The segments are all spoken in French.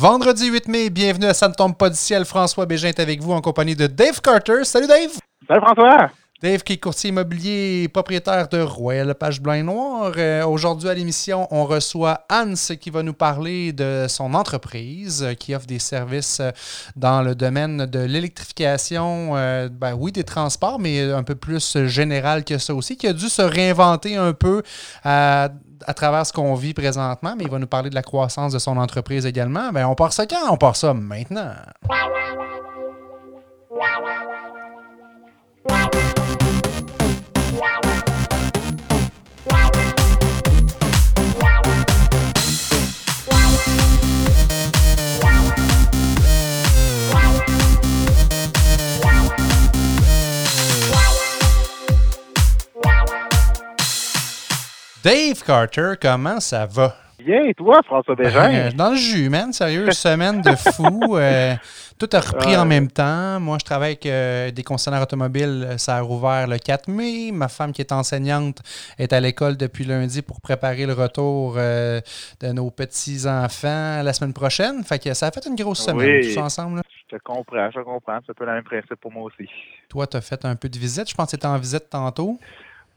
Vendredi 8 mai, bienvenue à Ça ne tombe pas du ciel. François Bégin est avec vous en compagnie de Dave Carter. Salut Dave! Salut François! Dave qui est courtier immobilier et propriétaire de Royal Page Blanc et Noir. Euh, Aujourd'hui à l'émission, on reçoit Hans qui va nous parler de son entreprise euh, qui offre des services euh, dans le domaine de l'électrification, ben oui, des transports, mais un peu plus général que ça aussi, qui a dû se réinventer un peu à, travers ce qu'on vit présentement, mais il va nous parler de la croissance de son entreprise également. Ben, on part ça quand? On part ça maintenant. Dave Carter, comment ça va? Bien, et toi, François Bégin? Euh, dans le jus, man. Sérieux, semaine de fou. Euh, tout a repris en même temps. Moi, je travaille avec euh, des concessionnaires automobiles. Ça a rouvert le 4 mai. Ma femme, qui est enseignante, est à l'école depuis lundi pour préparer le retour de nos petits-enfants la semaine prochaine. Fait que ça a fait une grosse semaine, Oui. ça ensemble. là. Je te comprends, je te comprends. C'est un peu le même principe pour moi aussi. Toi, tu as fait un peu de visite. Je pense que tu étais en visite tantôt.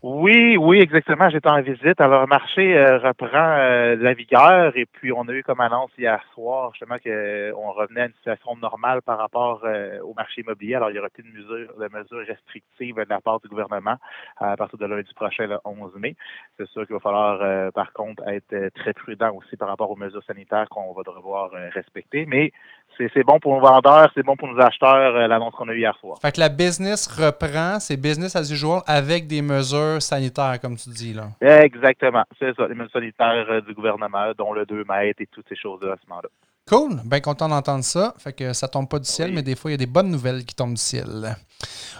Oui, oui, exactement. J'étais en visite. Alors, le marché euh, reprend euh, la vigueur et puis on a eu comme annonce hier soir justement qu'on revenait à une situation normale par rapport euh, au marché immobilier. Alors, il n'y aura plus de mesures, de mesures restrictives de la part du gouvernement à partir de lundi prochain, le 11 mai. C'est sûr qu'il va falloir, euh, par contre, être euh, très prudent aussi par rapport aux mesures sanitaires qu'on va devoir euh, respecter. Mais c'est bon pour nos vendeurs, c'est bon pour nos acheteurs, euh, l'annonce qu'on a eue hier soir. Fait que la business reprend, c'est business as usual avec des mesures sanitaires, comme tu dis. là. Exactement. C'est ça, les mesures sanitaires euh, du gouvernement, dont le 2 mètres et toutes ces choses-là à ce moment-là. Cool, bien content d'entendre ça. Fait que ça tombe pas du ciel, Oui. mais des fois, il y a des bonnes nouvelles qui tombent du ciel.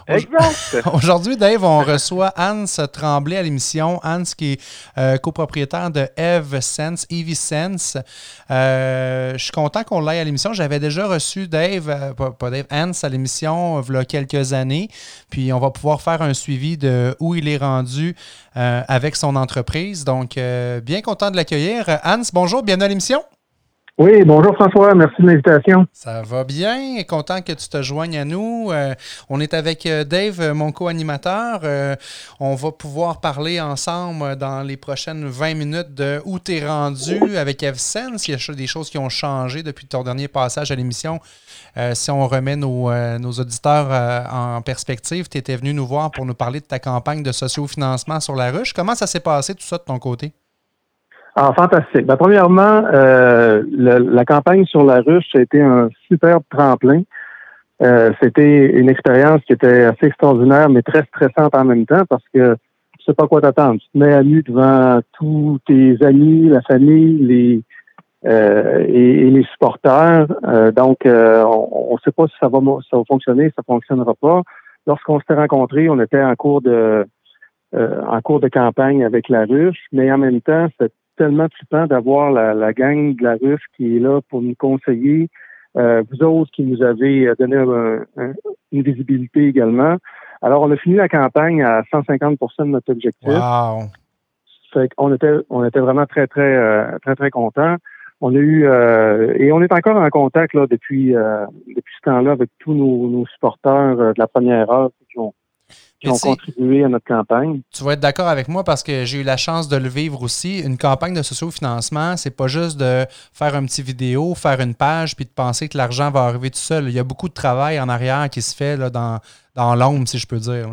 Exact. Aujourd'hui, Dave, on reçoit Hans Tremblay à l'émission. Hans qui est euh, copropriétaire de Eve Sense, Evie Sense. Euh, je suis content qu'on l'aille à l'émission. J'avais déjà reçu Dave, euh, pas, pas Dave, Hans à l'émission il y a quelques années. Puis on va pouvoir faire un suivi de où il est rendu avec son entreprise. Donc, bien content de l'accueillir. Hans, bonjour, bienvenue à l'émission. Oui, bonjour François, merci de l'invitation. Ça va bien, content que tu te joignes à nous. Euh, on est avec euh, Dave, euh, mon co-animateur. On va pouvoir parler ensemble dans les prochaines 20 minutes de où tu es rendu avec EvSense. Il y a des choses qui ont changé depuis ton dernier passage à l'émission. Si on remet nos, nos auditeurs en perspective, tu étais venu nous voir pour nous parler de ta campagne de sociofinancement sur la ruche. Comment ça s'est passé tout ça de ton côté? Ah, fantastique. Ben, premièrement, euh, le- la campagne sur la ruche, a été un superbe tremplin. Euh, C'était une expérience qui était assez extraordinaire, mais très stressante en même temps parce que tu sais pas quoi t'attendre. Tu te mets à nu devant tous tes amis, la famille, les euh, et, et les supporters. Euh, donc, euh, on ne sait pas si ça va, ça va fonctionner, si ça fonctionnera pas. Lorsqu'on s'était rencontrés, on était en cours de euh, en cours de campagne avec la ruche, mais en même temps, tellement flippant d'avoir la, la gang de la ruche qui est là pour nous conseiller. Euh, vous autres qui nous avez euh, donné un- un- une visibilité également. Alors, on a fini la campagne à 150% de notre objectif. Wow! Fait qu'on était, on était vraiment très, très, euh, très, très contents. On a eu euh, et on est encore en contact là depuis euh, depuis ce temps-là avec tous nos, nos supporters euh, de la première heure qui ont, qui ont contribué à notre campagne. Tu vas être d'accord avec moi parce que j'ai eu la chance de le vivre aussi. Une campagne de sociofinancement, c'est pas juste de faire un petit vidéo, faire une page, puis de penser que l'argent va arriver tout seul. Il y a beaucoup de travail en arrière qui se fait là, dans, dans l'ombre, si je peux dire.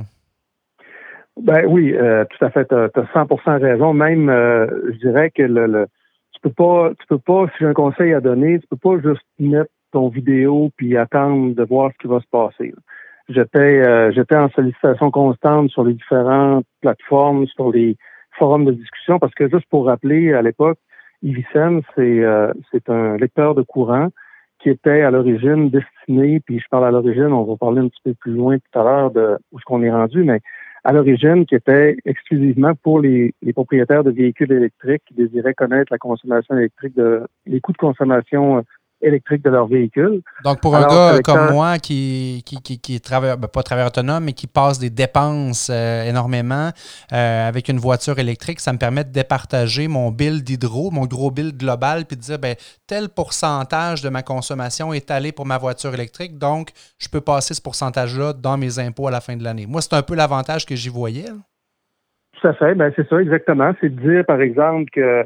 Ben oui, euh, tout à fait. Tu as, 100% raison. Même, euh, je dirais que le, le- tu peux pas, tu peux pas, si j'ai un conseil à donner, tu peux pas juste mettre ton vidéo puis attendre de voir ce qui va se passer. là. J'étais, euh, j'étais en sollicitation constante sur les différentes plateformes, sur les forums de discussion, parce que juste pour rappeler, à l'époque, Ivicen, c'est, euh, c'est un lecteur de courant qui était à l'origine destiné, puis je parle à l'origine, on va parler un petit peu plus loin tout à l'heure de où ce qu'on est rendu, mais à l'origine qui était exclusivement pour les, les propriétaires de véhicules électriques qui désiraient connaître la consommation électrique, de, les coûts de consommation euh, électrique de leur véhicule. Donc, pour un gars comme moi qui, qui, qui, qui est travailleur, ben, pas travailleur autonome, mais qui passe des dépenses euh, énormément euh, avec une voiture électrique, ça me permet de départager mon bill d'hydro, mon gros bill global, puis de dire ben, tel pourcentage de ma consommation est allé pour ma voiture électrique, donc je peux passer ce pourcentage-là dans mes impôts à la fin de l'année. Moi, c'est un peu l'avantage que j'y voyais. Tout à fait, ben, c'est ça, exactement. C'est de dire, par exemple, que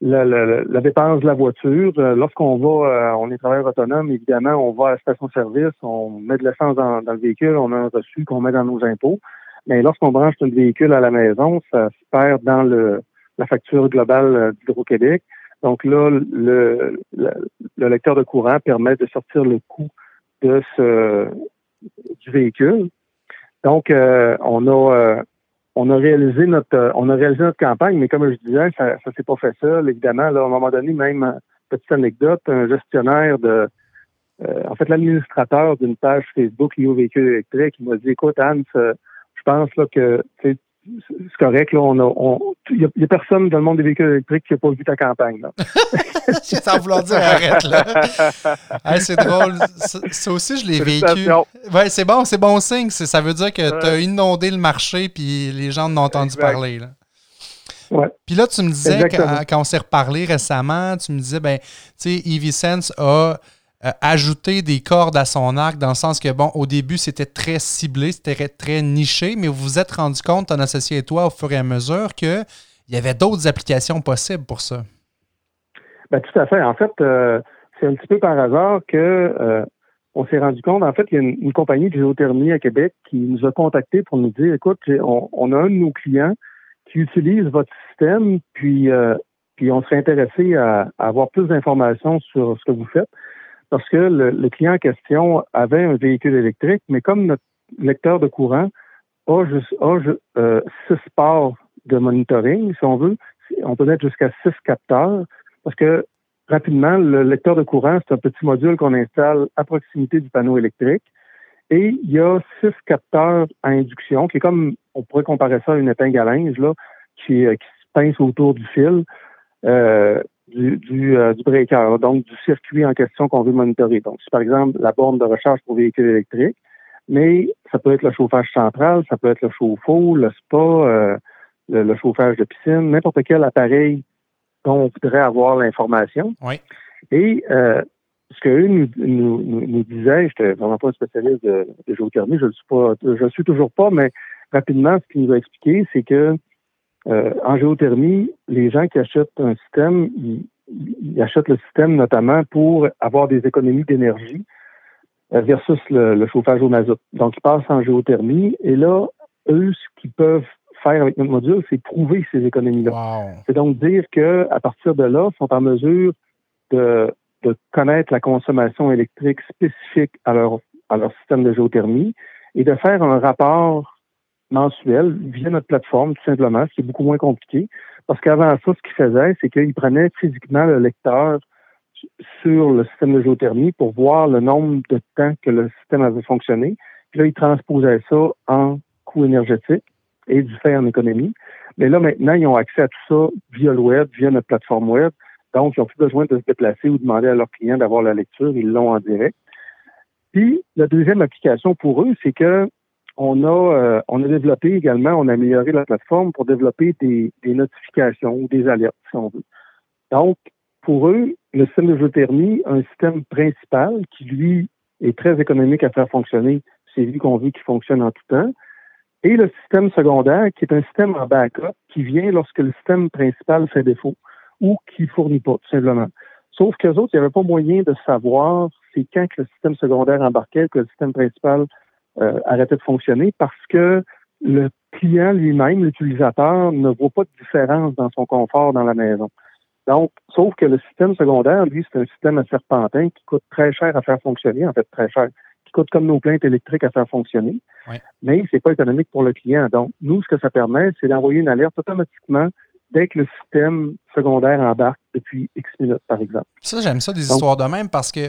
la, dépense de la voiture. Euh, lorsqu'on va, euh, on est travailleur autonome, évidemment, on va à la station-service, on met de l'essence dans, le véhicule, on a un reçu qu'on met dans nos impôts. Mais lorsqu'on branche notre véhicule à la maison, ça se perd dans le, la facture globale euh, d'Hydro-Québec. Donc là, le, le, lecteur de courant permet de sortir le coût de ce du véhicule. Donc, on a on a réalisé notre euh, on a réalisé notre campagne, mais comme je disais, ça ça s'est pas fait seul. Évidemment, là, à un moment donné, même euh, petite anecdote, un gestionnaire de euh, en fait l'administrateur d'une page Facebook liée au véhicule électrique, il m'a dit Écoute, Anne, je pense là que c'est correct. Là, on a, il n'y a, personne dans le monde des véhicules électriques qui n'a pas vu ta campagne. Là. Sans vouloir dire arrête là. c'est drôle. Ça, aussi, je l'ai vécu. Ouais, c'est bon, c'est bon signe. Ça veut dire que tu as inondé le marché puis les gens en ont entendu parler. Là. Ouais. Puis là, tu me disais, quand, quand, on s'est reparlé récemment, tu me disais, ben, tu sais, EVSense a euh, ajouter des cordes à son arc dans le sens que, bon, au début, c'était très ciblé, c'était très niché, mais vous vous êtes rendu compte, ton associé et toi, au fur et à mesure, qu'il y avait d'autres applications possibles pour ça. Ben, tout à fait. En fait, euh, c'est un petit peu par hasard que euh, on s'est rendu compte, en fait, il y a une, compagnie de géothermie à Québec qui nous a contactés pour nous dire, écoute, on, a un de nos clients qui utilise votre système, puis, puis on serait intéressé à avoir plus d'informations sur ce que vous faites parce que le, client en question avait un véhicule électrique, mais comme notre lecteur de courant a, juste, euh, six ports de monitoring, si on veut, on peut mettre jusqu'à six capteurs, parce que rapidement, le lecteur de courant, c'est un petit module qu'on installe à proximité du panneau électrique. Et il y a six capteurs à induction, qui est comme, on pourrait comparer ça à une épingle à linge, là, qui, euh, se pince autour du fil. Euh, du, du, euh, du breaker, donc du circuit en question qu'on veut monitorer. Donc, c'est par exemple la borne de recharge pour véhicules électriques, mais ça peut être le chauffage central, ça peut être le chauffe-eau, le spa, euh, le, chauffage de piscine, n'importe quel appareil dont on voudrait avoir l'information. Oui. Et euh, ce qu'eux nous, nous, nous, disaient, je n'étais vraiment pas un spécialiste de, de géothermie, je ne suis pas, je suis toujours pas, mais rapidement, ce qu'il nous a expliqué, c'est que euh, en géothermie, les gens qui achètent un système, ils, achètent le système notamment pour avoir des économies d'énergie euh, versus le, chauffage au mazout. Donc, ils passent en géothermie et là, eux, ce qu'ils peuvent faire avec notre module, c'est prouver ces économies-là. C'est donc dire qu'à partir de là, ils sont en mesure de, de connaître la consommation électrique spécifique à leur, à leur système de géothermie et de faire un rapport mensuel via notre plateforme, tout simplement, ce qui est beaucoup moins compliqué. Parce qu'avant ça, ce qu'il faisait, c'est qu'il prenait physiquement le lecteur sur le système de géothermie pour voir le nombre de temps que le système avait fonctionné. Puis là, il transposait ça en coût énergétique et du fait en économie. Mais là, maintenant, ils ont accès à tout ça via le web, via notre plateforme web. Donc, ils n'ont plus besoin de se déplacer ou demander à leurs clients d'avoir la lecture. Ils l'ont en direct. Puis, la deuxième application pour eux, c'est que on a, euh, on a développé également, on a amélioré la plateforme pour développer des, notifications ou des alertes, si on veut. Donc, pour eux, le système de géothermie, un système principal qui, lui, est très économique à faire fonctionner, c'est lui qu'on veut qu'il fonctionne en tout temps. Et le système secondaire, qui est un système en backup, qui vient lorsque le système principal fait défaut ou qui fournit pas, tout simplement. Sauf qu'eux autres, il n'y avait pas moyen de savoir c'est quand que le système secondaire embarquait, que le système principal euh, arrêter de fonctionner parce que le client lui-même, l'utilisateur, ne voit pas de différence dans son confort dans la maison. Donc, sauf que le système secondaire, lui, c'est un système à serpentin qui coûte très cher à faire fonctionner, en fait très cher, qui coûte comme nos plaintes électriques à faire fonctionner, oui. mais c'est pas économique pour le client. Donc, nous, ce que ça permet, c'est d'envoyer une alerte automatiquement dès que le système secondaire embarque depuis X minutes, par exemple. Ça, j'aime ça, des histoires de même, parce que,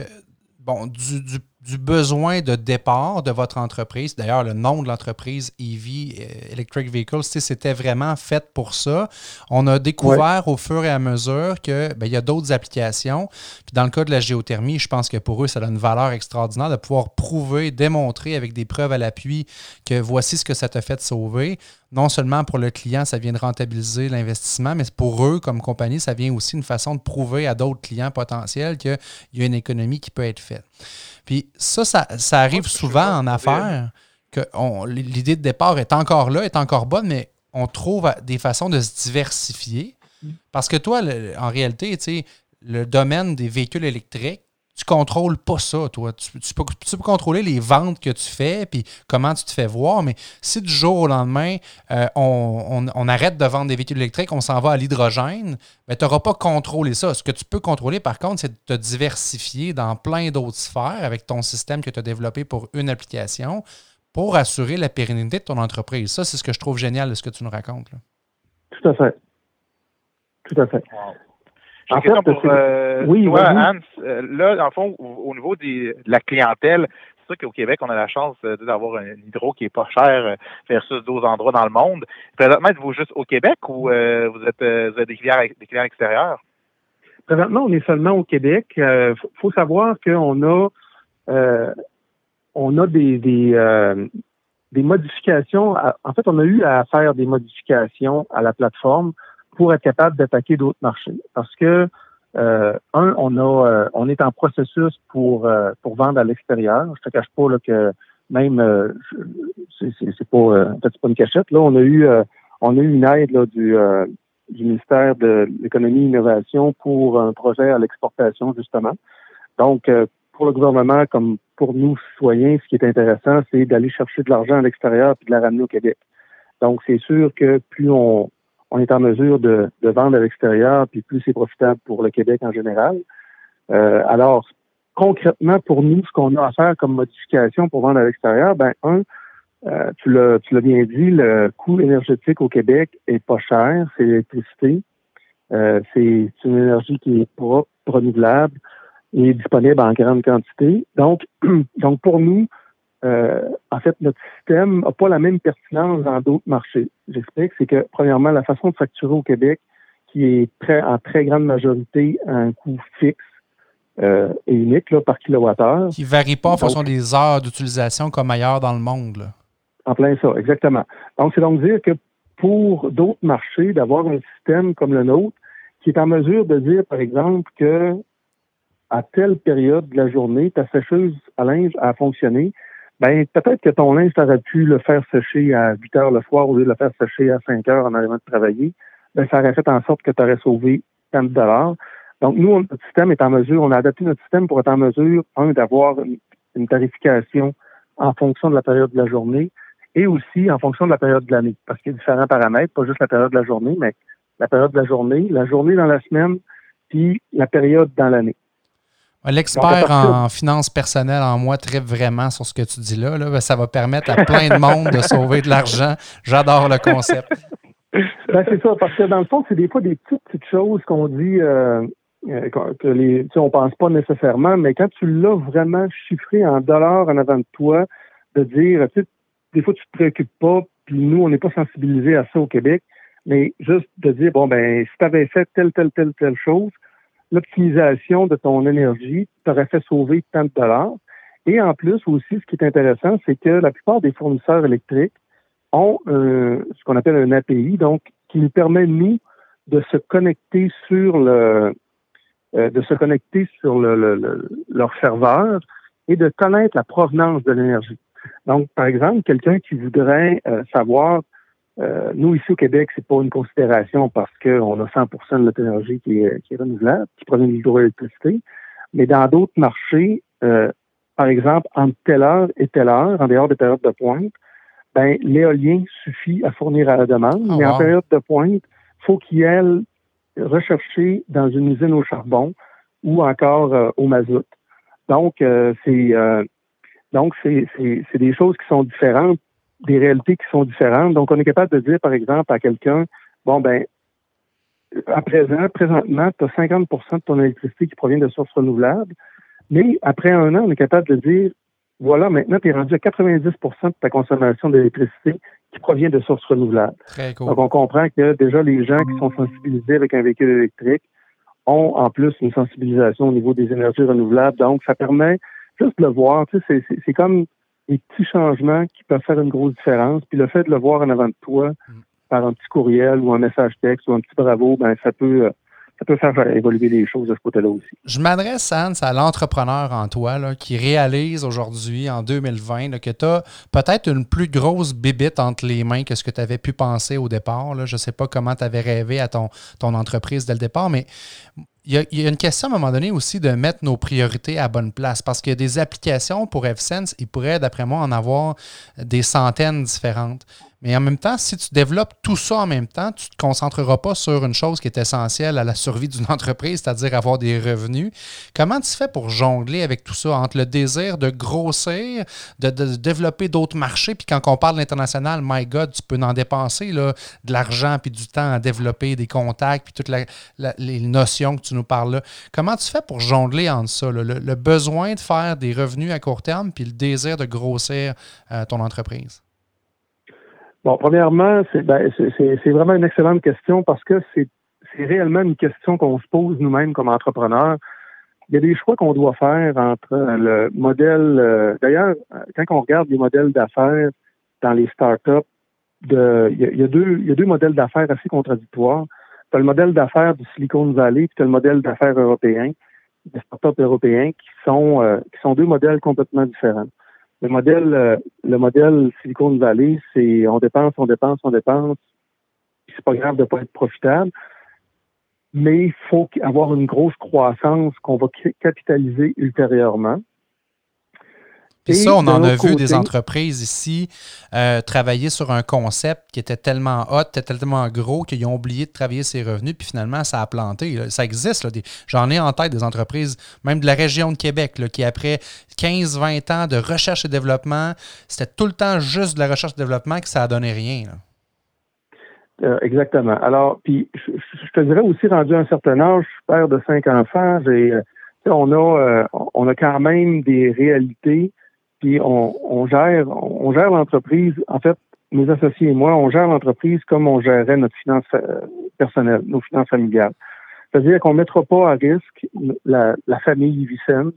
bon, du du besoin de départ de votre entreprise. D'ailleurs, le nom de l'entreprise EV, euh, Electric Vehicles, c'était vraiment fait pour ça. On a découvert au fur et à mesure qu'il ben, y a d'autres applications. Puis dans le cas de la géothermie, je pense que pour eux, ça a une valeur extraordinaire de pouvoir prouver, démontrer avec des preuves à l'appui que voici ce que ça t'a fait sauver. Non seulement pour le client, ça vient de rentabiliser l'investissement, mais pour eux, comme compagnie, ça vient aussi une façon de prouver à d'autres clients potentiels qu'il y a une économie qui peut être faite. Puis ça, ça, arrive souvent en affaires que l'idée de départ est encore là, est encore bonne, mais on trouve des façons de se diversifier. Mm. Parce que toi, en réalité, le domaine des véhicules électriques, tu contrôles pas ça, toi. Tu, peux, contrôler les ventes que tu fais, puis comment tu te fais voir, mais si du jour au lendemain, euh, on, arrête de vendre des véhicules électriques, on s'en va à l'hydrogène, ben, tu n'auras pas contrôlé ça. Ce que tu peux contrôler, par contre, c'est de te diversifier dans plein d'autres sphères avec ton système que tu as développé pour une application pour assurer la pérennité de ton entreprise. Ça, c'est ce que je trouve génial de ce que tu nous racontes. Tout à fait. Tout à fait. En fait, pour, euh, oui, toi, Hans, euh, là, en fond, au, niveau de la clientèle, c'est sûr qu'au Québec, on a la chance euh, d'avoir un hydro qui est pas cher versus d'autres endroits dans le monde. Présentement, êtes-vous juste au Québec ou vous êtes, vous êtes des, clients, des clients extérieurs? Présentement, on est seulement au Québec. Il faut savoir qu'on a on a des, des, des modifications. en fait, on a eu à faire des modifications à la plateforme pour être capable d'attaquer d'autres marchés. Parce que euh, un, on a, euh, on est en processus pour euh, pour vendre à l'extérieur. Je te cache pas là, que même c'est pas en fait, pas une cachette. Là, on a eu on a eu une aide là, du du ministère de l'économie et l'innovation pour un projet à l'exportation justement. Donc pour le gouvernement comme pour nous citoyens, ce qui est intéressant, c'est d'aller chercher de l'argent à l'extérieur puis de la ramener au Québec. Donc c'est sûr que plus on on est en mesure de, vendre à l'extérieur, puis plus c'est profitable pour le Québec en général. Euh, alors, concrètement, pour nous, ce qu'on a à faire comme modification pour vendre à l'extérieur, ben un, euh, tu l'as bien dit, le coût énergétique au Québec est pas cher, c'est l'électricité. Euh, c'est une énergie qui est renouvelable et disponible en grande quantité. Donc, donc pour nous, euh, en fait, notre système n'a pas la même pertinence dans d'autres marchés. J'explique, c'est que, premièrement, la façon de facturer au Québec, qui est très, en très grande majorité à un coût fixe euh, et unique là, par kilowattheure. Qui ne varie pas en fonction des heures d'utilisation comme ailleurs dans le monde. En plein ça, exactement. Donc, c'est donc dire que pour d'autres marchés, d'avoir un système comme le nôtre, qui est en mesure de dire, par exemple, que à telle période de la journée, ta sécheuse à linge a fonctionné, ben peut-être que ton linge, aurait pu le faire sécher à 8 heures le soir au lieu de le faire sécher à 5 heures en arrivant de travailler. Ben, ça aurait fait en sorte que tu aurais sauvé tant de dollars. Donc, nous, notre système est en mesure, on a adapté notre système pour être en mesure, un, d'avoir une, tarification en fonction de la période de la journée et aussi en fonction de la période de l'année. Parce qu'il y a différents paramètres, pas juste la période de la journée, mais la période de la journée, la journée dans la semaine, puis la période dans l'année. L'expert en finances personnelles en moi tripe vraiment sur ce que tu dis là. là. Ben, ça va permettre à plein de monde de sauver de l'argent. J'adore le concept. Ben, c'est ça, parce que dans le fond, c'est des fois des petites, petites choses qu'on dit euh, euh, que les, tu sais, on pense pas nécessairement, mais quand tu l'as vraiment chiffré en dollars en avant de toi, de dire, tu sais, des fois tu te préoccupes pas, puis nous, on n'est pas sensibilisés à ça au Québec, mais juste de dire, bon, ben, si tu avais fait telle, telle, telle, telle chose, l'optimisation de ton énergie t'aurait fait sauver tant de dollars. Et en plus aussi, ce qui est intéressant, c'est que la plupart des fournisseurs électriques ont ce qu'on appelle un API, donc qui nous permet nous de se connecter sur le euh, de se connecter sur le, leur serveur et de connaître la provenance de l'énergie. Donc, par exemple, quelqu'un qui voudrait euh, savoir euh, nous, ici au Québec, c'est pas une considération parce qu'on a 100% de notre énergie qui est, qui est renouvelable, qui provient de l'hydroélectricité. Mais dans d'autres marchés, euh, par exemple, entre telle heure et telle heure, en dehors des périodes de pointe, ben, l'éolien suffit à fournir à la demande. Ah, mais en période de pointe, faut qu'il aille rechercher dans une usine au charbon ou encore euh, au mazout. Donc, c'est donc c'est des choses qui sont différentes des réalités qui sont différentes. Donc, on est capable de dire, par exemple, à quelqu'un, bon, ben, à présent, présentement, tu as 50% de ton électricité qui provient de sources renouvelables, Mais après un an, on est capable de dire, voilà, maintenant, tu es rendu à 90% de ta consommation d'électricité qui provient de sources renouvelables. Donc, on comprend que déjà, les gens qui sont sensibilisés avec un véhicule électrique ont en plus une sensibilisation au niveau des énergies renouvelables. Donc, ça permet juste de le voir. Tu sais, c'est comme des petits changements qui peuvent faire une grosse différence. Puis le fait de le voir en avant de toi mm. par un petit courriel ou un message texte ou un petit bravo, ben ça peut euh, ça peut faire évoluer les choses de ce côté-là aussi. Je m'adresse, Hans, à l'entrepreneur en toi là, qui réalise aujourd'hui, en 2020, que tu as peut-être une plus grosse bibite entre les mains que ce que tu avais pu penser au départ. Là. Je ne sais pas comment tu avais rêvé à ton, ton entreprise dès le départ, mais il y, a, une question à un moment donné aussi de mettre nos priorités à bonne place parce qu'il y a des applications pour FSense, il pourrait, d'après moi, en avoir des centaines différentes. Mais en même temps, si tu développes tout ça en même temps, tu ne te concentreras pas sur une chose qui est essentielle à la survie d'une entreprise, c'est-à-dire avoir des revenus. Comment tu fais pour jongler avec tout ça entre le désir de grossir, de, développer d'autres marchés, puis quand on parle d'international, my God, tu peux en dépenser là, de l'argent puis du temps à développer des contacts, puis toutes les notions que tu nous parles là. Comment tu fais pour jongler entre ça, le, besoin de faire des revenus à court terme, puis le désir de grossir euh, ton entreprise? Bon, premièrement, ben, c'est vraiment une excellente question parce que c'est réellement une question qu'on se pose nous-mêmes comme entrepreneurs. Il y a des choix qu'on doit faire entre le modèle. Euh, d'ailleurs, quand on regarde les modèles d'affaires dans les startups, il y a deux modèles d'affaires assez contradictoires. Tu as le modèle d'affaires du Silicon Valley, puis tu as le modèle d'affaires européen, des startups européens, qui sont, euh, qui sont deux modèles complètement différents. Le modèle, euh, le modèle Silicon Valley, c'est on dépense, on dépense, on dépense. C'est pas grave de pas être profitable, mais il faut avoir une grosse croissance qu'on va capitaliser ultérieurement. Puis ça, on en a vu des entreprises ici euh, travailler sur un concept qui était tellement hot, tellement gros qu'ils ont oublié de travailler ses revenus, puis finalement, ça a planté. Ça existe. J'en ai en tête des entreprises, même de la région de Québec, qui après 15-20 ans de recherche et développement, c'était tout le temps juste de la recherche et développement que ça a donné rien. Euh, exactement. Alors, puis je, te dirais aussi, rendu à un certain âge, je suis père de cinq enfants, euh, on a, on a quand même des réalités puis on, gère, on gère l'entreprise. En fait, mes associés et moi, on gère l'entreprise comme on gérerait notre finance euh, personnelle, nos finances familiales. C'est-à-dire qu'on ne mettra pas à risque la, famille Vicente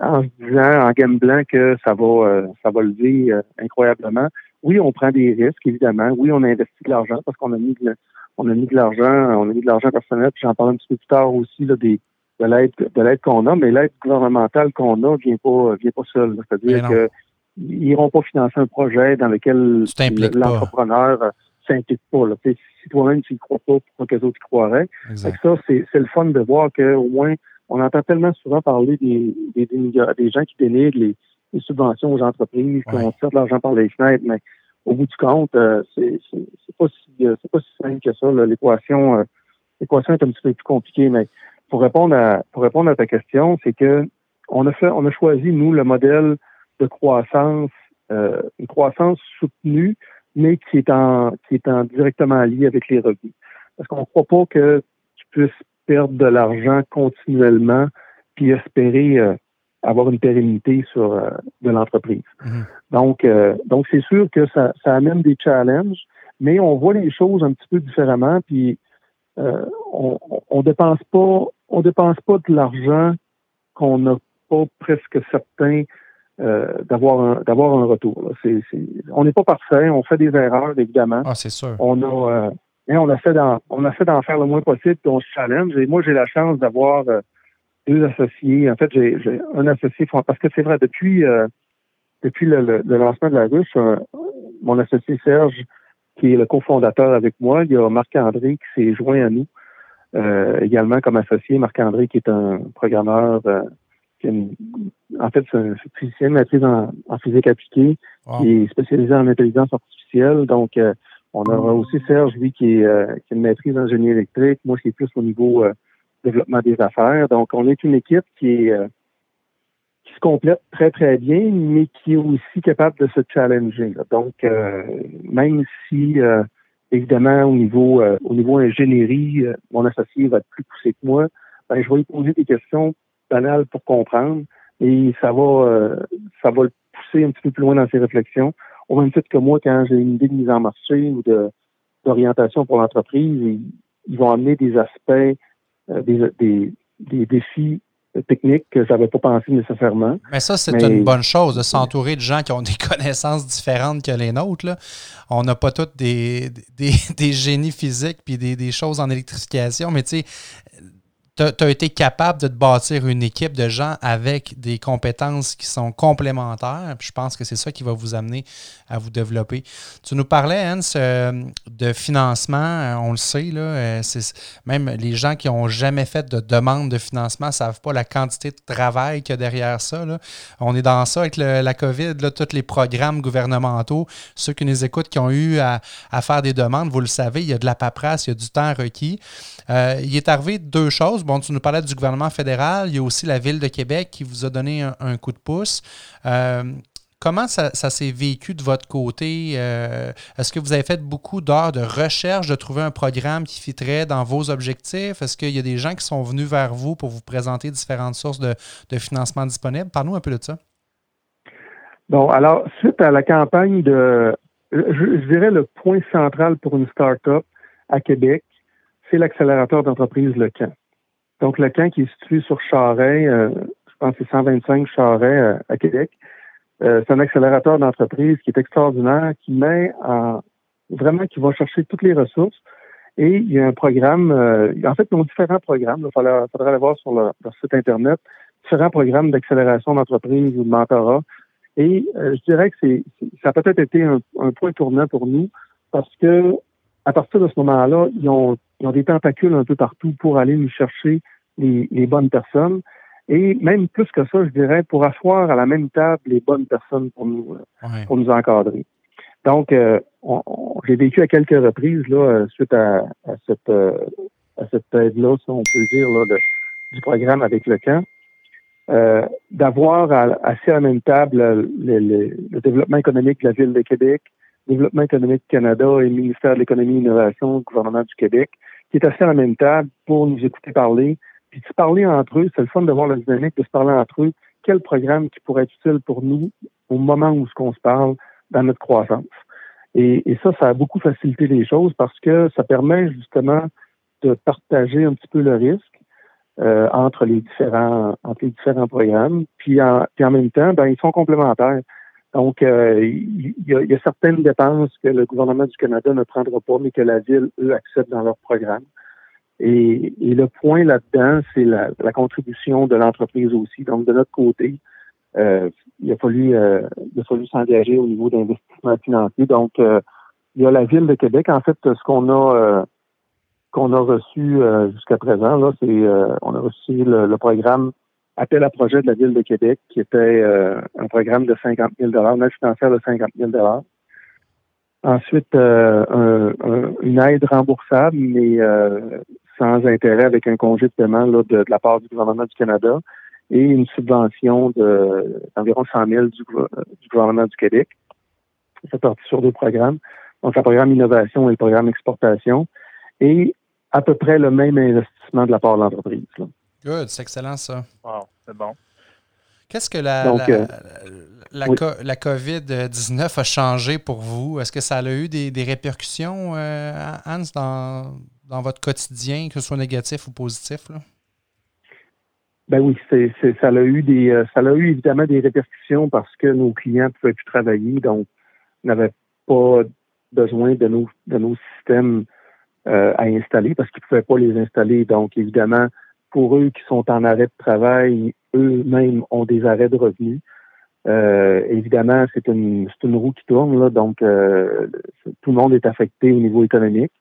en se disant en gamme blanc que ça va, euh, ça va lever euh, incroyablement. Oui, on prend des risques, évidemment. Oui, on investit de l'argent parce qu'on a mis de, on a mis de l'argent, on a mis de l'argent personnel. Puis j'en parle un petit peu plus tard aussi là, des, de l'aide de l'aide qu'on a, mais l'aide gouvernementale qu'on a vient pas vient pas seule. C'est-à-dire qu'ils n'iront pas financer un projet dans lequel l'entrepreneur ne s'implique pas. Là. Si toi-même tu ne crois pas, pourquoi que les autres y croiraient? Ça, c'est le fun de voir qu'au moins, on entend tellement souvent parler des, des, des, gens qui dénigrent les, les, subventions aux entreprises, qui ont tiré de l'argent par les fenêtres, mais au bout du compte, euh, c'est pas si euh, c'est pas si simple que ça. L'équation euh, l'équation est un petit peu plus compliquée, mais pour répondre à pour répondre à ta question, c'est que on a fait on a choisi nous le modèle de croissance euh, une croissance soutenue, mais qui est en qui est en directement lié avec les revenus. Parce qu'on ne croit pas que tu puisses perdre de l'argent continuellement puis espérer euh, avoir une pérennité sur euh, de l'entreprise. Mm-hmm. Donc donc c'est sûr que ça, ça amène des challenges, mais on voit les choses un petit peu différemment puis on, on dépense pas on dépense pas de l'argent qu'on n'a pas presque certain euh, d'avoir un d'avoir un retour. on n'est pas parfait, on fait des erreurs évidemment. Ah, c'est sûr. On a euh, on a fait d'en on a fait d'en faire le moins possible, puis on se challenge. Et moi, j'ai la chance d'avoir euh, deux associés. En fait, j'ai, un associé parce que c'est vrai depuis depuis le, lancement de la ruche, mon associé Serge, qui est le cofondateur avec moi, il y a Marc-André qui s'est joint à nous. Euh, également comme associé, Marc-André, qui est un programmeur, euh, qui en fait, c'est un physicien maîtrise en, physique appliquée, qui est spécialisé en intelligence artificielle. Donc, euh, on aura aussi Serge, lui, qui est, qui une maîtrise en génie électrique, moi, qui est plus au niveau développement des affaires. Donc, on est une équipe qui est qui se complète très, très bien, mais qui est aussi capable de se challenger. Donc, même si Évidemment, au niveau euh, au niveau ingénierie, euh, mon associé va être plus poussé que moi. Ben, je vais lui poser des questions banales pour comprendre. et ça va, ça va le pousser un petit peu plus loin dans ses réflexions. Au même titre que moi, quand j'ai une idée de mise en marché ou de d'orientation pour l'entreprise, ils, vont amener des aspects, des, des, des défis techniques que je n'avais pas pensé nécessairement. Mais ça, c'est une bonne chose de s'entourer de gens qui ont des connaissances différentes que les nôtres. Là. On n'a pas tous des, des, génies physiques puis des, des, choses en électrification, mais tu sais, tu as, été capable de te bâtir une équipe de gens avec des compétences qui sont complémentaires. je pense que c'est ça qui va vous amener à vous développer. Tu nous parlais, Hans, euh, de financement. Euh, on le sait, là, euh, même les gens qui n'ont jamais fait de demande de financement ne savent pas la quantité de travail qu'il y a derrière ça. On est dans ça avec la COVID, tous les programmes gouvernementaux. Ceux qui nous écoutent, qui ont eu à, faire des demandes, vous le savez, il y a de la paperasse, il y a du temps requis. il est arrivé deux choses bon, tu nous parlais du gouvernement fédéral. Il y a aussi la Ville de Québec qui vous a donné un, coup de pouce. Euh, comment ça, s'est vécu de votre côté? Euh, est-ce que vous avez fait beaucoup d'heures de recherche, de trouver un programme qui fitterait dans vos objectifs? Est-ce qu'il y a des gens qui sont venus vers vous pour vous présenter différentes sources de, financement disponibles? Parle-nous un peu de ça. Bon, alors, suite à la campagne de, je dirais le point central pour une start-up à Québec, c'est l'accélérateur d'entreprise Le Camp. Donc, le camp qui est situé sur Charret, euh, je pense que c'est 125 Charret euh, à Québec. Euh, c'est un accélérateur d'entreprise qui est extraordinaire, qui met en vraiment qui va chercher toutes les ressources. Et il y a un programme, en fait, ils ont différents programmes. Il faudra, aller voir sur leur, site Internet, différents programmes d'accélération d'entreprise ou de mentorat. Et je dirais que c'est, ça a peut-être été un, un, point tournant pour nous parce que à partir de ce moment-là, ils ont ils ont des tentacules un peu partout pour aller nous chercher les, bonnes personnes. Et même plus que ça, je dirais, pour asseoir à la même table les bonnes personnes pour nous, euh, pour nous encadrer. Donc, euh, j'ai vécu à quelques reprises, là, euh, suite à, cette, à cette aide-là, si on peut dire, là, du programme avec le camp, d'avoir assez à la même table le, le, développement économique de la Ville de Québec, Développement économique du Canada et le ministère de l'Économie et l'Innovation, gouvernement du Québec, qui est assis à la même table pour nous écouter parler, puis de se parler entre eux. C'est le fun de voir la dynamique, de se parler entre eux. Quel programme qui pourrait être utile pour nous au moment où ce qu'on se parle dans notre croissance? Et, et, ça, ça a beaucoup facilité les choses parce que ça permet justement de partager un petit peu le risque euh, entre les différents entre les différents programmes. Puis en, puis en même temps, ben, ils sont complémentaires. Donc, euh, il, y a, certaines dépenses que le gouvernement du Canada ne prendra pas, mais que la Ville, eux, accepte dans leur programme. Et, le point là-dedans, c'est la, contribution de l'entreprise aussi. Donc, de notre côté, euh, il a fallu, euh, il a fallu s'engager au niveau d'investissement financier. Donc, il y a la Ville de Québec. En fait, ce qu'on a qu'on a reçu jusqu'à présent, là, c'est on a reçu le programme appel à projet de la Ville de Québec, qui était euh, un programme de 50 000 une aide financière de 50 000 Ensuite, euh, une aide remboursable, mais euh, sans intérêt, avec un congé de paiement de, la part du gouvernement du Canada et une subvention d'environ 100 000 du, gouvernement du Québec. C'est parti sur deux programmes. Donc, le programme innovation et le programme exportation. Et à peu près le même investissement de la part de l'entreprise. Good, c'est excellent ça. Wow, c'est bon. Qu'est-ce que la, la, euh, la, COVID-19 a changé pour vous? Est-ce que ça a eu des, répercussions, euh, Hans, dans, dans, votre quotidien, que ce soit négatif ou positif? Là? Ben oui, c'est, ça, a eu des, euh, ça a eu évidemment des répercussions parce que nos clients ne pouvaient plus travailler, donc n'avaient pas besoin de nos, de nos systèmes à installer parce qu'ils ne pouvaient pas les installer. Donc, évidemment, pour eux qui sont en arrêt de travail, eux-mêmes ont des arrêts de revenus. Euh, évidemment, c'est une, une roue qui tourne, là, donc euh, tout le monde est affecté au niveau économique.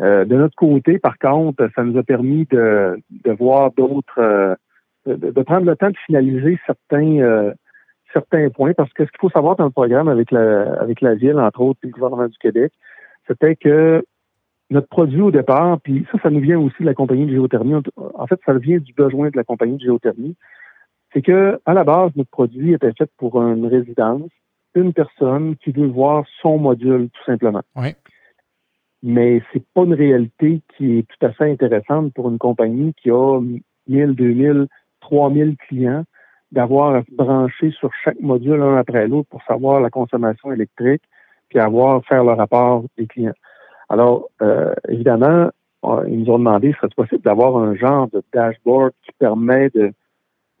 Euh, de notre côté, par contre, ça nous a permis de, de voir d'autres, de, de, prendre le temps de finaliser certains certains points, parce que ce qu'il faut savoir dans le programme avec la avec la ville, entre autres, et le gouvernement du Québec, c'était que notre produit au départ, puis ça, ça nous vient aussi de la compagnie de géothermie. En fait, ça vient du besoin de la compagnie de géothermie. C'est que, à la base, notre produit était fait pour une résidence, une personne qui veut voir son module, tout simplement. Oui. Mais c'est pas une réalité qui est tout à fait intéressante pour une compagnie qui a 1000, 2000, 3000 clients d'avoir à se brancher sur chaque module un après l'autre pour savoir la consommation électrique, puis avoir faire le rapport des clients. Alors, euh, évidemment, ils nous ont demandé, serait-ce possible d'avoir un genre de dashboard qui permet de,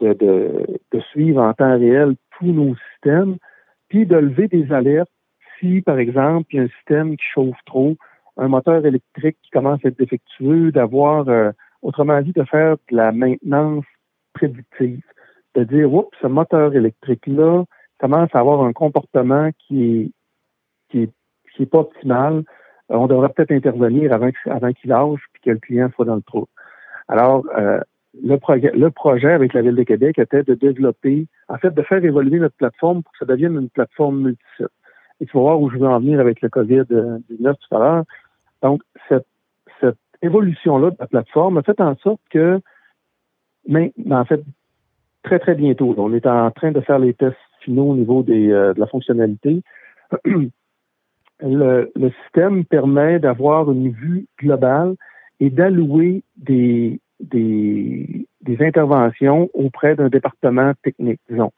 de, de, suivre en temps réel tous nos systèmes, puis de lever des alertes si, par exemple, il y a un système qui chauffe trop, un moteur électrique qui commence à être défectueux, d'avoir, euh, autrement dit, de faire de la maintenance prédictive. De dire, oups, ce moteur électrique-là commence à avoir un comportement qui est, qui est, qui est pas optimal. Euh, on devrait peut-être intervenir avant, qu'il lâche puis que le client soit dans le trou. Alors, euh, le, le projet avec la Ville de Québec était de développer, en fait, de faire évoluer notre plateforme pour que ça devienne une plateforme multisite. Et tu vas voir où je veux en venir avec le COVID-19 tout à l'heure. Donc, cette, cette évolution-là de la plateforme a fait en sorte que, mais, en fait, très, très bientôt, on est en train de faire les tests finaux au niveau des, euh, de la fonctionnalité. le, le système permet d'avoir une vue globale et d'allouer des, des, des interventions auprès d'un département technique, disons.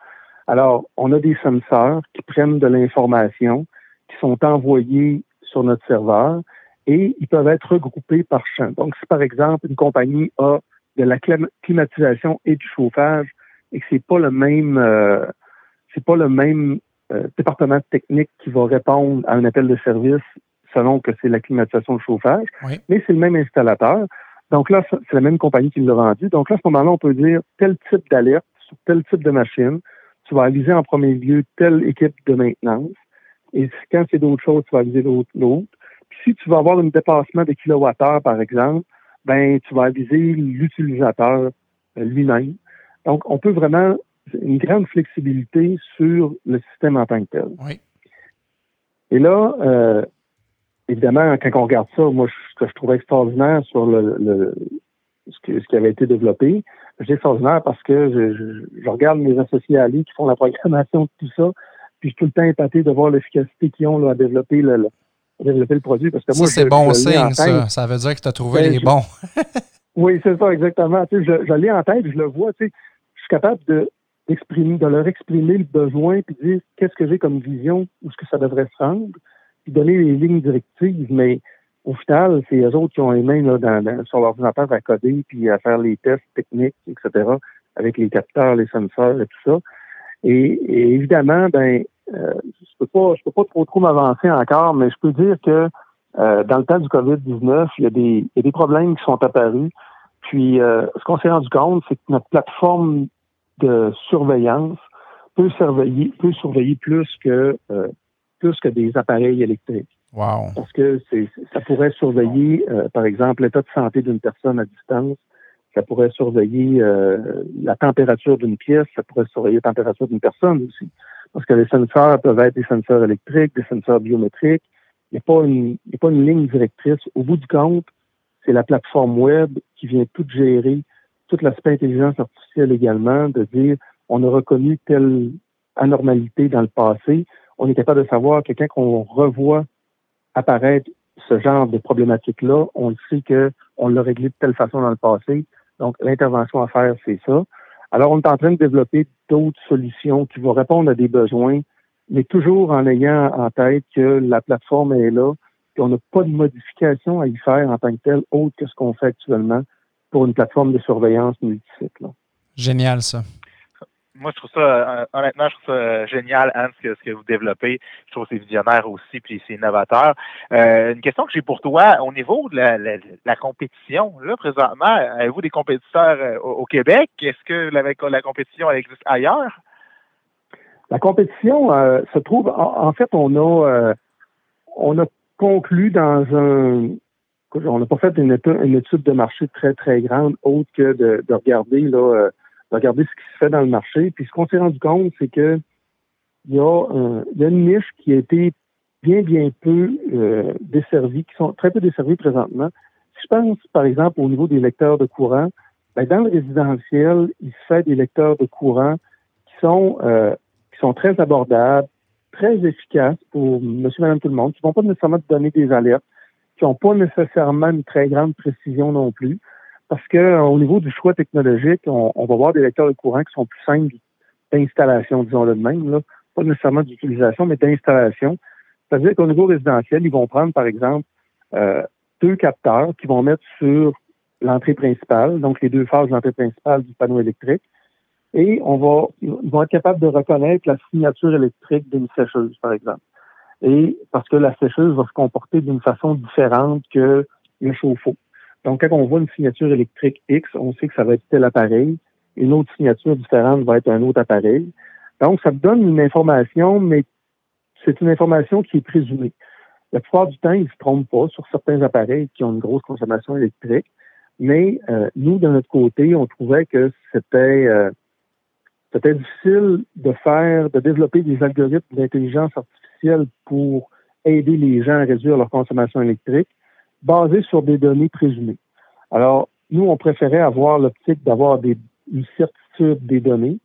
Alors, on a des senseurs qui prennent de l'information, qui sont envoyés sur notre serveur et ils peuvent être regroupés par champ. Donc, si par exemple une compagnie a de la climatisation et du chauffage et que c'est pas le même, euh, c'est pas le même euh, département technique qui va répondre à un appel de service selon que c'est la climatisation de chauffage, mais c'est le même installateur. Donc là, c'est la même compagnie qui l'a vendu. Donc là, à ce moment-là, on peut dire tel type d'alerte sur tel type de machine. Tu vas aviser en premier lieu telle équipe de maintenance. Et quand c'est d'autres choses, tu vas aviser l'autre. Puis si tu vas avoir un dépassement de kilowattheures, par exemple, ben tu vas aviser l'utilisateur euh, lui-même. Donc, on peut vraiment une grande flexibilité sur le système en tant que tel. Oui. Et là, euh, évidemment, quand on regarde ça, moi, ce que je trouvais extraordinaire sur le, ce, qui avait été développé, c'est extraordinaire parce que je, regarde mes associés à qui font la programmation de tout ça, puis je suis tout le temps épaté de voir l'efficacité qu'ils ont à développer le, développer le produit. Parce que moi, c'est bon signe, ça. Ça veut dire que tu as trouvé ben, les bons. oui, c'est ça, exactement. Tu sais, je, je l'ai en tête, je le vois. Tu sais, je suis capable de, de leur exprimer le besoin, puis dire qu'est-ce que j'ai comme vision, où ce que ça devrait se rendre, puis donner les lignes directives, mais au final, c'est eux autres qui ont les mains là, dans, sur l'ordinateur à coder, puis à faire les tests techniques, etc., avec les capteurs, les senseurs et tout ça. Et, évidemment, ben, euh, je peux pas, je peux pas trop trop m'avancer encore, mais je peux dire que euh, dans le temps du COVID-19, il y, a des, y a des problèmes qui sont apparus. Puis, euh, ce qu'on s'est rendu compte, c'est que notre plateforme de surveillance peut surveiller, peut surveiller plus que euh, plus que des appareils électriques. Wow. Parce que ça pourrait surveiller, euh, par exemple, l'état de santé d'une personne à distance. Ça pourrait surveiller euh, la température d'une pièce. Ça pourrait surveiller la température d'une personne aussi. Parce que les senseurs peuvent être des senseurs électriques, des senseurs biométriques. Il n'y a pas une, il y a pas une ligne directrice. Au bout du compte, c'est la plateforme web qui vient tout gérer tout l'aspect intelligence artificielle également, de dire on a reconnu telle anormalité dans le passé, on est capable de savoir que quand on revoit apparaître ce genre de problématique-là, on sait qu'on l'a réglé de telle façon dans le passé. Donc, l'intervention à faire, c'est ça. Alors, on est en train de développer d'autres solutions qui vont répondre à des besoins, mais toujours en ayant en tête que la plateforme est là, qu'on n'a pas de modification à y faire en tant que telle, autre que ce qu'on fait actuellement pour une plateforme de surveillance multisite. Génial, ça. Moi, je trouve ça, euh, honnêtement, je trouve ça euh, génial, Anne, ce que, vous développez. Je trouve que c'est visionnaire aussi, puis c'est innovateur. Euh, une question que j'ai pour toi, au niveau de la, compétition, là, présentement, avez-vous des compétiteurs au, Québec? Est-ce que la, la compétition existe ailleurs? La compétition se trouve, en, fait, on a, on a conclu dans un, on n'a pas fait une, étude de marché très, très grande, autre que de, regarder là, euh, regarder ce qui se fait dans le marché. Puis ce qu'on s'est rendu compte, c'est que il y, a, une niche qui a été bien, bien peu euh, desservie, qui sont très peu desservies présentement. Si je pense, par exemple, au niveau des lecteurs de courant, ben, dans le résidentiel, il se fait des lecteurs de courant qui sont, euh, qui sont très abordables, très efficaces pour monsieur, madame, tout le monde, qui ne vont pas nécessairement te donner des alertes, qui n'ont pas nécessairement une très grande précision non plus, parce que euh, au niveau du choix technologique, on, va voir des lecteurs de courant qui sont plus simples d'installation, disons-le de même, là, pas nécessairement d'utilisation, mais d'installation. C'est-à-dire qu'au niveau résidentiel, ils vont prendre, par exemple, euh, deux capteurs qui vont mettre sur l'entrée principale, donc les deux phases de l'entrée principale du panneau électrique, et on va, ils vont être capables de reconnaître la signature électrique d'une sécheuse, par exemple. Et parce que la sécheuse va se comporter d'une façon différente que le chauffe-eau. Donc, quand on voit une signature électrique X, on sait que ça va être tel appareil. Une autre signature différente va être un autre appareil. Donc, ça donne une information, mais c'est une information qui est présumée. La plupart du temps, ils ne se trompent pas sur certains appareils qui ont une grosse consommation électrique. Mais euh, nous, de notre côté, on trouvait que c'était euh, c'était difficile de faire, de développer des algorithmes d'intelligence artificielle pour aider les gens à réduire leur consommation électrique basés sur des données présumées. Alors, nous, on préférait avoir l'optique d'avoir une certitude des données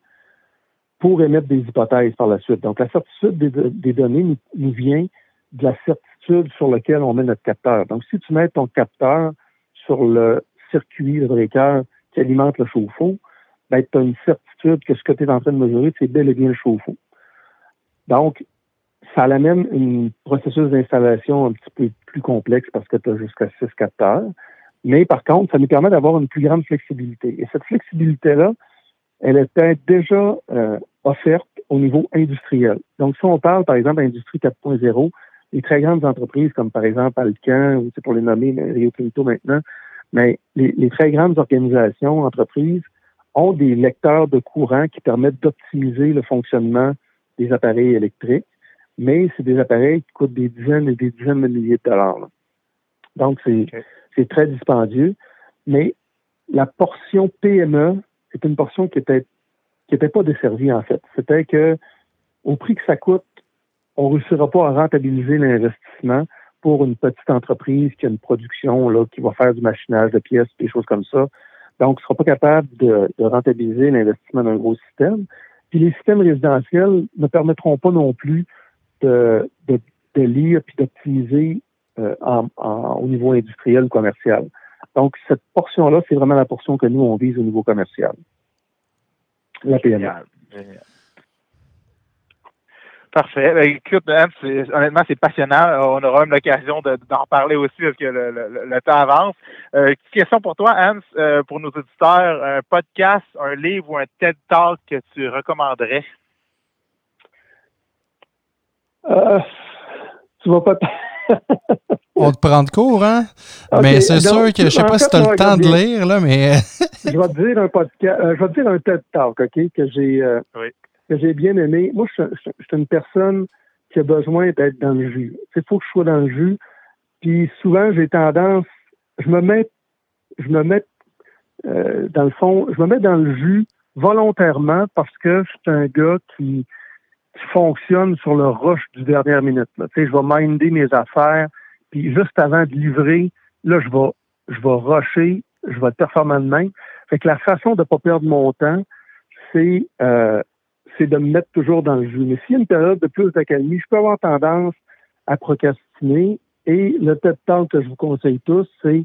pour émettre des hypothèses par la suite. Donc, la certitude des, données nous, vient de la certitude sur laquelle on met notre capteur. Donc, si tu mets ton capteur sur le circuit, breaker qui alimente le chauffe-eau, ben, tu as une certitude que ce que tu es en train de mesurer, c'est bel et bien le chauffe-eau. Donc, ça amène un processus d'installation un petit peu plus complexe parce que tu as jusqu'à six capteurs. Mais par contre, ça nous permet d'avoir une plus grande flexibilité. Et cette flexibilité-là, elle était déjà euh, offerte au niveau industriel. Donc, si on parle, par exemple, d'industrie 4.0, les très grandes entreprises comme, par exemple, Alcan, ou c'est pour les nommer, Rio Tinto maintenant, mais les, les, très grandes organisations, entreprises, ont des lecteurs de courant qui permettent d'optimiser le fonctionnement des appareils électriques, mais c'est des appareils qui coûtent des dizaines et des dizaines de milliers de dollars. Donc, c'est très dispendieux, mais la portion PME, c'est une portion qui était qui n'était pas desservie, en fait. C'était que au prix que ça coûte, on ne réussira pas à rentabiliser l'investissement pour une petite entreprise qui a une production, là, qui va faire du machinage de pièces, des choses comme ça. Donc, on ne sera pas capable de, rentabiliser l'investissement d'un gros système. Puis les systèmes résidentiels ne permettront pas non plus de, de, lire puis d'optimiser euh, au niveau industriel ou commercial. Donc, cette portion-là, c'est vraiment la portion que nous, on vise au niveau commercial. La PME. Parfait. Ben, écoute, honnêtement, c'est passionnant. On aura l'occasion d'en reparler aussi parce que le, temps avance. Euh, question pour toi, Hans, euh, pour nos auditeurs, un podcast, un livre ou un TED Talk que tu recommanderais? Euh, tu vas pas. On te prend de cours, hein? mais c'est sûr que je sais pas si tu as le temps de lire, là, mais. je vais te dire un podcast, je vais te dire un TED Talk, OK, que j'ai oui que j'ai bien aimé. Moi, je, suis une personne qui a besoin d'être dans le jus. Il faut que je sois dans le jus. Puis souvent, j'ai tendance, je me mets, je me mets euh, dans le fond, je me mets dans le jus volontairement parce que je suis un gars qui, fonctionne sur le rush du dernière minute. Là. Tu sais, je vais minder mes affaires, puis juste avant de livrer, là, je vais, je vais rusher, je vais être performant de même. Fait que la façon de pas perdre mon temps, c'est euh, c'est de me mettre toujours dans le jeu. Mais s'il y a une période de plus d'accalmie, je peux avoir tendance à procrastiner. Et le Talk que je vous conseille tous, c'est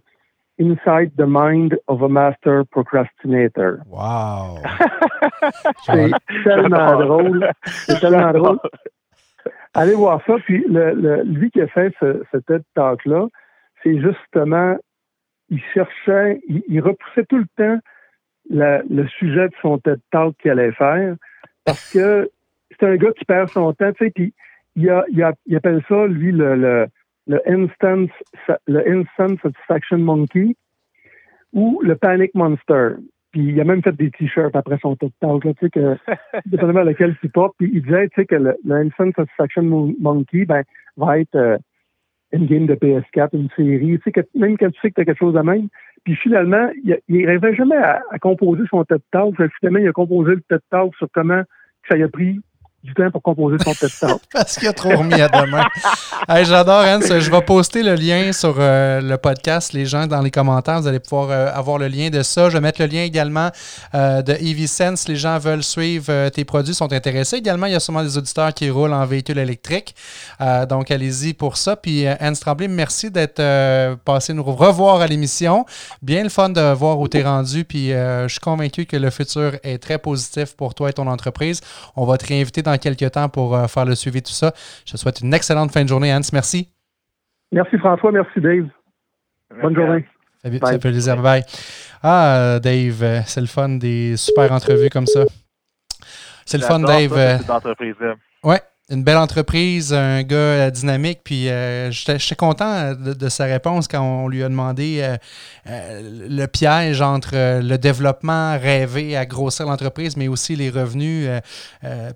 Inside the Mind of a Master Procrastinator. Wow! c'est tellement drôle. C'est tellement drôle. Allez voir ça. Puis le, lui qui a fait ce, TED Talk-là, c'est justement, il cherchait, il, repoussait tout le temps le sujet de son TED Talk qu'il allait faire parce que c'est un gars qui perd son temps, tu sais, puis il, a, il, appelle ça, lui, le, le, le, instant, le instant satisfaction monkey ou le panic monster. Puis il a même fait des t-shirts après son TED Talk, tu sais, que, dépendamment de lequel. Puis il disait, tu sais, que le, instant satisfaction monkey, ben, va être euh, une game de PS4, une série, tu sais, que, même quand tu sais que tu as quelque chose à même. Puis finalement, il, rêvait jamais à, composer son TED Talk. Finalement, il a composé le TED Talk sur comment ça a pris du temps pour composer son testeur. Parce qu'il a trop remis à demain. J'adore, Hans. Je vais poster le lien sur euh, le podcast. Les gens, dans les commentaires, vous allez pouvoir euh, avoir le lien de ça. Je vais mettre le lien également euh, de EV-Sense. Les gens veulent suivre tes produits, sont intéressés. Également, il y a sûrement des auditeurs qui roulent en véhicule électrique. donc, allez-y pour ça. Puis, Hans Tremblay, merci d'être passé nous revoir à l'émission. Bien le fun de voir où tu es rendu. Puis, je suis convaincu que le futur est très positif pour toi et ton entreprise. On va te réinviter dans quelques temps pour euh, faire le suivi de tout ça. Je te souhaite une excellente fin de journée, Hans. Merci. Merci François, merci Dave. Bonne journée. Ça fait plaisir. Bye. Ah, Dave, euh, c'est le fun des super entrevues comme ça. C'est le fun, Dave. Euh, ouais, une belle entreprise, un gars euh, dynamique. Puis euh, j'étais content de, sa réponse quand on lui a demandé euh, le piège entre le développement rêvé à grossir l'entreprise, mais aussi les revenus.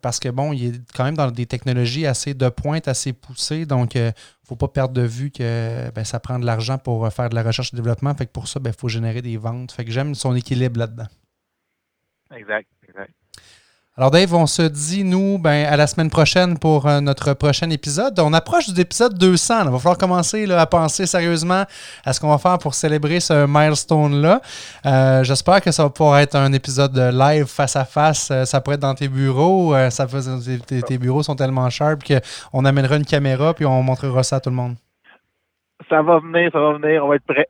parce que bon, il est quand même dans des technologies assez de pointe, assez poussées. Donc, il ne faut pas perdre de vue que ben, ça prend de l'argent pour faire de la recherche et développement. Fait que pour ça, il ben, faut générer des ventes. Fait que j'aime son équilibre là-dedans. Exact. Alors Dave, on se dit, nous, ben, à la semaine prochaine pour euh, notre prochain épisode. On approche de l'épisode 200. Il va falloir commencer à penser sérieusement à ce qu'on va faire pour célébrer ce milestone-là. Euh, j'espère que ça va pouvoir être un épisode live face à face. Euh, ça pourrait être dans tes bureaux. ça tes, tes, bureaux sont tellement sharp qu'on amènera une caméra puis on montrera ça à tout le monde. Ça va venir, ça va venir. On va être prêt.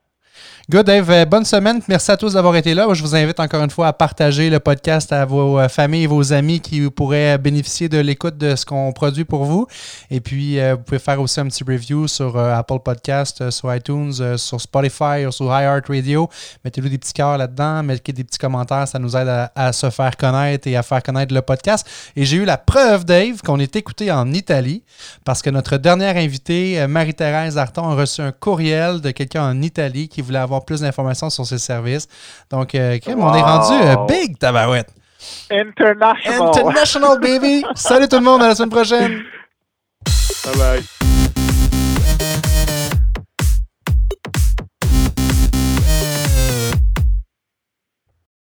Good, Dave. Euh, bonne semaine. Merci à tous d'avoir été là. Je vous invite encore une fois à partager le podcast à vos euh, familles et vos amis qui pourraient bénéficier de l'écoute de ce qu'on produit pour vous. Et puis, euh, vous pouvez faire aussi un petit review sur Apple Podcast, sur iTunes, sur Spotify ou sur iHeartRadio. Mettez-nous des petits cœurs là-dedans, mettez des petits commentaires. Ça nous aide à, se faire connaître et à faire connaître le podcast. Et j'ai eu la preuve, Dave, qu'on est écouté en Italie parce que notre dernière invitée, Marie-Thérèse Arton, a reçu un courriel de quelqu'un en Italie qui voulait avoir plus d'informations sur ses services. Donc, euh, on est rendu euh, big, tabarouette. International. International, baby. Salut tout le monde, à la semaine prochaine. Bye bye.